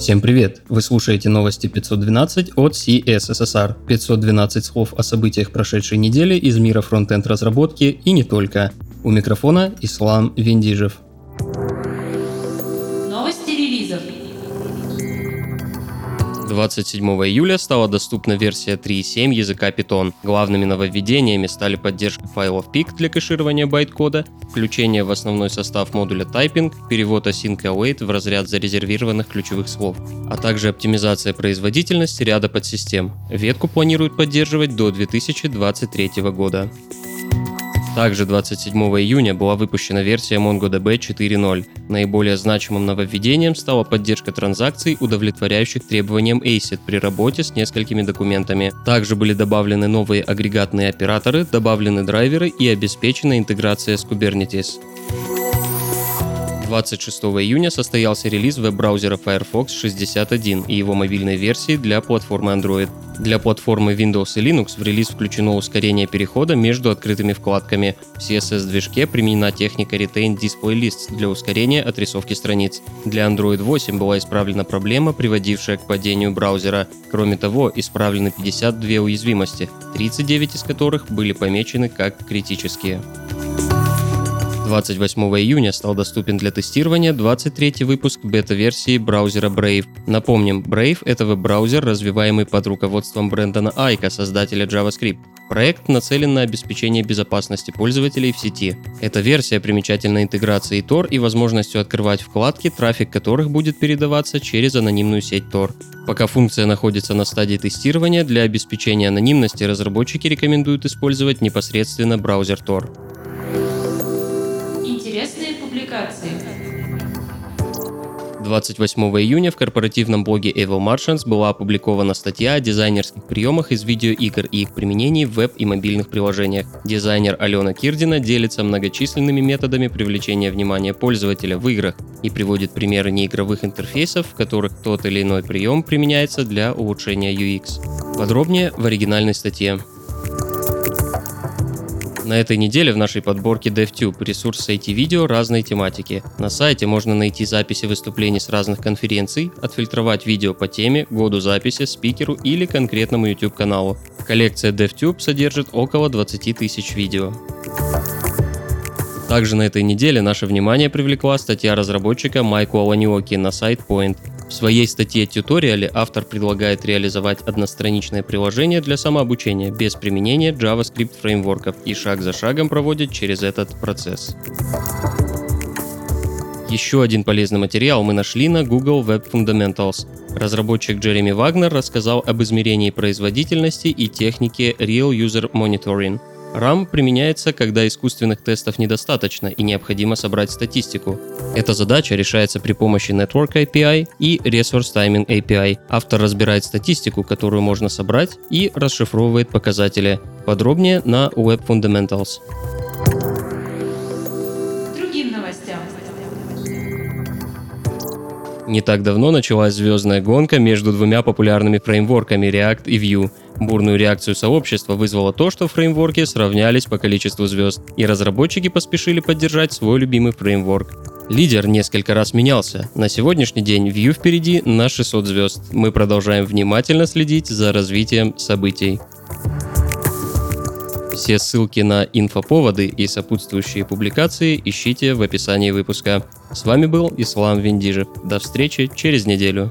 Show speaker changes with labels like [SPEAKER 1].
[SPEAKER 1] Всем привет! Вы слушаете новости 512 от CSSSR. 512 слов о событиях прошедшей недели из мира фронтенд разработки и не только. У микрофона Ислам Виндижев. 27 июля стала доступна версия 3.7 языка Python. Главными нововведениями стали поддержка файлов PYC для кэширования байт-кода, включение в основной состав модуля typing, перевод async await в разряд зарезервированных ключевых слов, а также оптимизация производительности ряда подсистем. Ветку планируют поддерживать до 2023 года. Также 27 июня была выпущена версия MongoDB 4.0. Наиболее значимым нововведением стала поддержка транзакций, удовлетворяющих требованиям ACID при работе с несколькими документами. Также были добавлены новые агрегатные операторы, добавлены драйверы и обеспечена интеграция с Kubernetes. 26 июня состоялся релиз веб-браузера Firefox 61 и его мобильной версии для платформы Android. Для платформы Windows и Linux в релиз включено ускорение перехода между открытыми вкладками. В CSS-движке применена техника Retain Display Lists для ускорения отрисовки страниц. Для Android 8 была исправлена проблема, приводившая к падению браузера. Кроме того, исправлены 52 уязвимости, 39 из которых были помечены как критические. 28 июня стал доступен для тестирования 23 выпуск бета-версии браузера Brave. Напомним, Brave — это веб-браузер, развиваемый под руководством Брэндона Айка, создателя JavaScript. Проект нацелен на обеспечение безопасности пользователей в сети. Эта версия примечательна интеграцией Tor и возможностью открывать вкладки, трафик которых будет передаваться через анонимную сеть Tor. Пока функция находится на стадии тестирования, для обеспечения анонимности разработчики рекомендуют использовать непосредственно браузер Tor.
[SPEAKER 2] Интересные публикации.
[SPEAKER 1] 28 июня в корпоративном блоге Evil Martians была опубликована статья о дизайнерских приемах из видеоигр и их применении в веб и мобильных приложениях. Дизайнер Алена Кирдина делится многочисленными методами привлечения внимания пользователя в играх и приводит примеры неигровых интерфейсов, в которых тот или иной прием применяется для улучшения UX. Подробнее в оригинальной статье. На этой неделе в нашей подборке DevTube ресурс IT-видео разной тематики. На сайте можно найти записи выступлений с разных конференций, отфильтровать видео по теме, году записи, спикеру или конкретному YouTube-каналу. Коллекция DevTube содержит около 20 тысяч видео. Также на этой неделе наше внимание привлекла статья разработчика Майку Аланиоки на сайт Point. В своей статье-тьюториале автор предлагает реализовать одностраничное приложение для самообучения без применения JavaScript фреймворков и шаг за шагом проводит через этот процесс. Еще один полезный материал мы нашли на Google Web Fundamentals. Разработчик Джереми Вагнер рассказал об измерении производительности и технике Real User Monitoring – RAM применяется, когда искусственных тестов недостаточно и необходимо собрать статистику. Эта задача решается при помощи Network API и Resource Timing API. Автор разбирает статистику, которую можно собрать, и расшифровывает показатели. Подробнее на Web Fundamentals. Не так давно началась звездная гонка между двумя популярными фреймворками React и Vue. Бурную реакцию сообщества вызвало то, что фреймворки сравнялись по количеству звезд, и разработчики поспешили поддержать свой любимый фреймворк. Лидер несколько раз менялся. На сегодняшний день Vue впереди на 600 звезд. Мы продолжаем внимательно следить за развитием событий. Все ссылки на инфоповоды и сопутствующие публикации ищите в описании выпуска. С вами был Ислам Виндижев. До встречи через неделю.